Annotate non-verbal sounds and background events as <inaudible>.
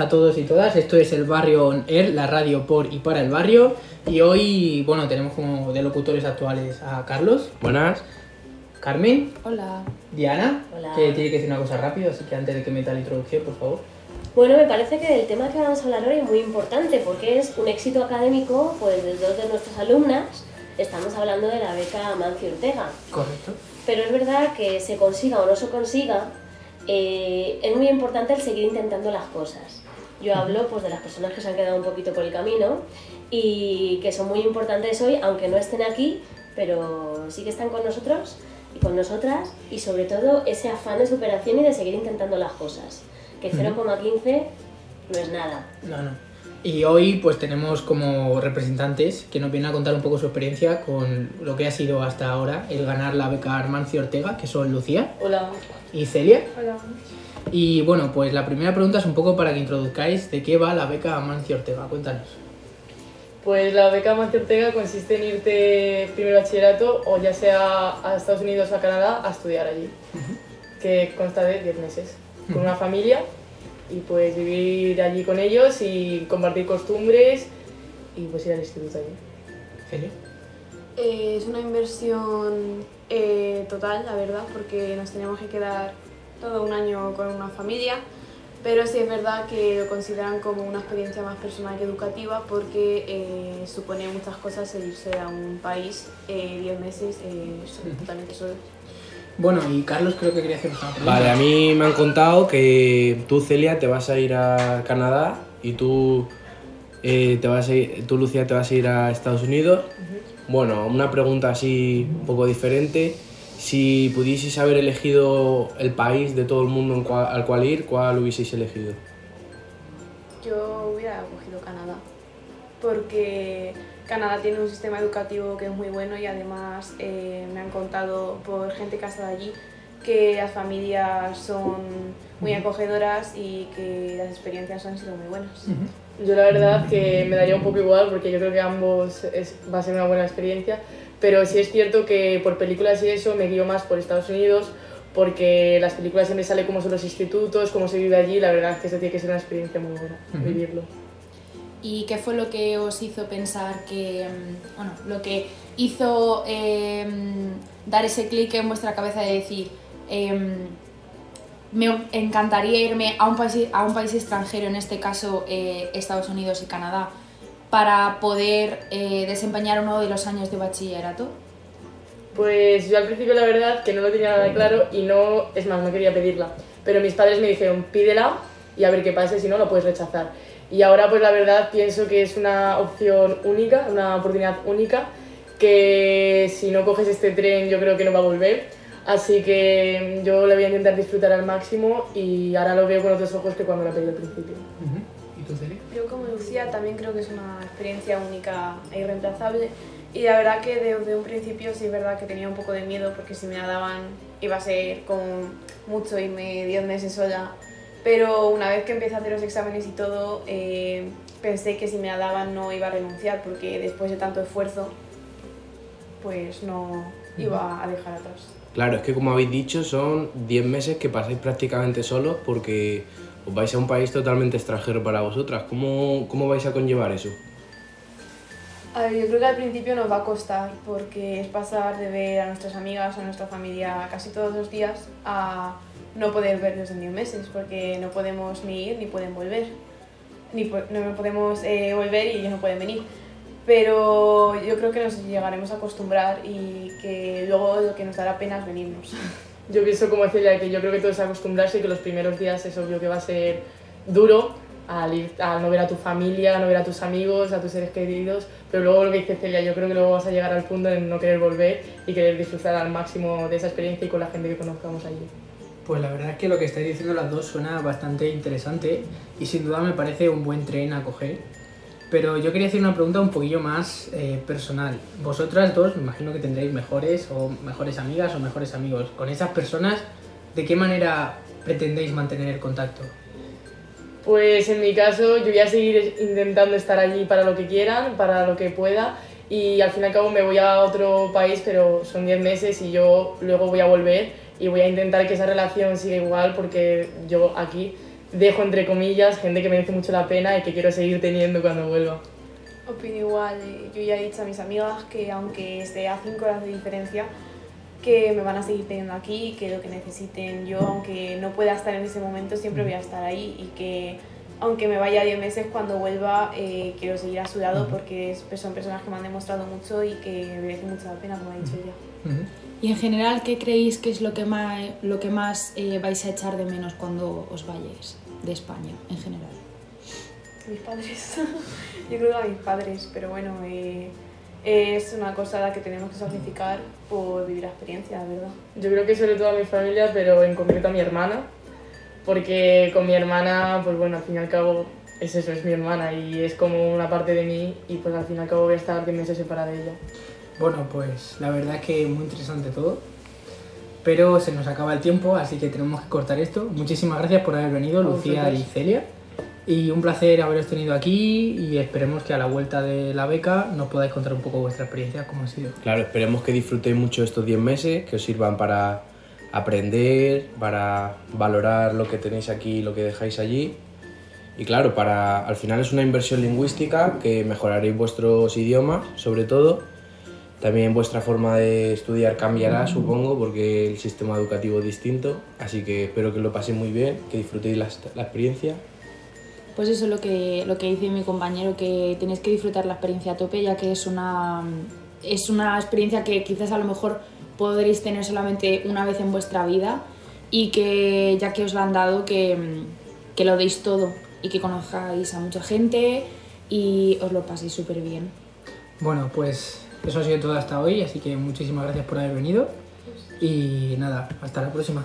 a todos y todas. Esto es el Barrio On Air, la radio por y para el barrio. Y hoy, bueno, tenemos como de locutores actuales a Carlos, Buenas. Carmen, Hola. Diana, Hola. que tiene que decir una cosa rápido, así que antes de que meta la introducción, por favor. Bueno, me parece que el tema que vamos a hablar hoy es muy importante porque es un éxito académico pues, de dos de nuestras alumnas. Estamos hablando de la beca Mancio Ortega. Correcto. Pero es verdad que se consiga o no se consiga, eh, es muy importante el seguir intentando las cosas. Yo hablo pues, de las personas que se han quedado un poquito por el camino y que son muy importantes hoy, aunque no estén aquí, pero sí que están con nosotros y con nosotras y sobre todo ese afán de superación y de seguir intentando las cosas. Que 0,15 no es nada. No, no. Y hoy pues tenemos como representantes que nos vienen a contar un poco su experiencia con lo que ha sido hasta ahora el ganar la beca Armancio Ortega, que son Lucía Hola. y Celia. Hola. Y bueno, pues la primera pregunta es un poco para que introduzcáis de qué va la beca Amancio Ortega. Cuéntanos. Pues la beca Mancio Ortega consiste en irte primero a bachillerato o ya sea a Estados Unidos o a Canadá a estudiar allí, que consta de 10 meses, con una familia y pues vivir allí con ellos y compartir costumbres y pues ir al instituto allí. Celia. Eh, es una inversión eh, total, la verdad, porque nos tenemos que quedar todo un año con una familia, pero sí es verdad que lo consideran como una experiencia más personal que educativa porque eh, supone muchas cosas el irse a un país 10 meses eh, totalmente solo. Bueno, y Carlos creo que quería hacer una pregunta. Vale, a mí me han contado que tú, Celia, te vas a ir a Canadá y tú, eh, te vas a ir, tú, Lucía, te vas a ir a Estados Unidos. Bueno, una pregunta así un poco diferente. Si pudieseis haber elegido el país de todo el mundo en cual- al cual ir, ¿cuál hubieseis elegido? Yo hubiera cogido Canadá, porque Canadá tiene un sistema educativo que es muy bueno y además eh, me han contado por gente que ha estado allí que las familias son muy acogedoras y que las experiencias han sido muy buenas. Yo la verdad que me daría un poco igual porque yo creo que ambos es, va a ser una buena experiencia, pero sí es cierto que por películas y eso me guío más por Estados Unidos porque las películas siempre sale cómo son los institutos, cómo se vive allí, la verdad es que eso tiene que ser una experiencia muy buena, vivirlo. ¿Y qué fue lo que os hizo pensar que, mm, bueno, lo que hizo eh, dar ese clic en vuestra cabeza de decir, em, me encantaría irme a un país, a un país extranjero, en este caso eh, Estados Unidos y Canadá, para poder eh, desempeñar uno de los años de bachillerato? Pues yo al principio la verdad que no lo tenía nada claro y no, es más, no quería pedirla. Pero mis padres me dijeron, pídela y a ver qué pasa, si no, lo puedes rechazar. Y ahora pues la verdad pienso que es una opción única, una oportunidad única, que si no coges este tren yo creo que no va a volver. Así que yo la voy a intentar disfrutar al máximo y ahora lo veo con otros ojos que cuando la pedí al principio. ¿Y tú, Celia? Yo como Lucía también creo que es una experiencia única e irreemplazable. Y la verdad que desde un principio sí es verdad que tenía un poco de miedo porque si me la daban iba a ser con mucho irme 10 meses sola. Pero una vez que empecé a hacer los exámenes y todo eh, pensé que si me la daban no iba a renunciar porque después de tanto esfuerzo pues no iba a dejar atrás. Claro, es que como habéis dicho, son 10 meses que pasáis prácticamente solos porque os vais a un país totalmente extranjero para vosotras. ¿Cómo, cómo vais a conllevar eso? A ver, yo creo que al principio nos va a costar porque es pasar de ver a nuestras amigas a nuestra familia casi todos los días a no poder verlos en 10 meses porque no podemos ni ir ni pueden volver. Ni po- no podemos eh, volver y ellos no pueden venir. Pero yo creo que nos llegaremos a acostumbrar y que luego lo que nos dará pena es venirnos. <laughs> Yo pienso como Celia que yo creo que todo es acostumbrarse y que los primeros días es obvio que va a ser duro al, ir, al no ver a tu familia, a no ver a tus amigos, a tus seres queridos, pero luego lo que dice Celia, yo creo que luego vas a llegar al punto de no querer volver y querer disfrutar al máximo de esa experiencia y con la gente que conozcamos allí. Pues la verdad es que lo que estáis diciendo las dos suena bastante interesante y sin duda me parece un buen tren a coger. Pero yo quería hacer una pregunta un poquillo más eh, personal. Vosotras dos, me imagino que tendréis mejores o mejores amigas o mejores amigos. Con esas personas, ¿de qué manera pretendéis mantener el contacto? Pues en mi caso yo voy a seguir intentando estar allí para lo que quieran, para lo que pueda y al fin y al cabo me voy a otro país, pero son 10 meses y yo luego voy a volver y voy a intentar que esa relación siga igual porque yo aquí dejo entre comillas gente que merece mucho la pena y que quiero seguir teniendo cuando vuelva. Opino igual, eh, yo ya he dicho a mis amigas que aunque esté a 5 horas de diferencia, que me van a seguir teniendo aquí, que lo que necesiten yo, aunque no pueda estar en ese momento, siempre voy a estar ahí y que aunque me vaya 10 meses, cuando vuelva eh, quiero seguir a su lado porque son personas que me han demostrado mucho y que merecen mucho la pena, como ha dicho ella. Y en general, ¿qué creéis que es lo que más, lo que más eh, vais a echar de menos cuando os vayáis de España en general? Mis padres. <laughs> yo creo que a mis padres, pero bueno, eh, es una cosa a la que tenemos que sacrificar por vivir la experiencia, la verdad. Yo creo que sobre todo a mi familia, pero en concreto a mi hermana, porque con mi hermana, pues bueno, al fin y al cabo es eso, es mi hermana y es como una parte de mí y pues al fin y al cabo voy a estar 10 meses separada de ella. Bueno, pues la verdad es que muy interesante todo. Pero se nos acaba el tiempo, así que tenemos que cortar esto. Muchísimas gracias por haber venido, Lucía y. Celia. Y un placer haberos tenido aquí y esperemos que a la vuelta de la beca nos podáis contar un poco vuestra experiencia, cómo ha sido. Claro, esperemos que disfrutéis mucho estos 10 meses, que os sirvan para aprender, para valorar lo que tenéis aquí y lo que dejáis allí. Y claro, para al final es una inversión lingüística que mejoraréis vuestros idiomas, sobre todo. También vuestra forma de estudiar cambiará, supongo, porque el sistema educativo es distinto. Así que espero que lo paséis muy bien, que disfrutéis la, la experiencia. Pues eso es lo que, lo que dice mi compañero, que tenéis que disfrutar la experiencia a tope, ya que es una, es una experiencia que quizás a lo mejor podréis tener solamente una vez en vuestra vida y que ya que os la han dado, que, que lo deis todo y que conozcáis a mucha gente y os lo paséis súper bien. Bueno, pues eso ha sido todo hasta hoy, así que muchísimas gracias por haber venido. Y nada, hasta la próxima.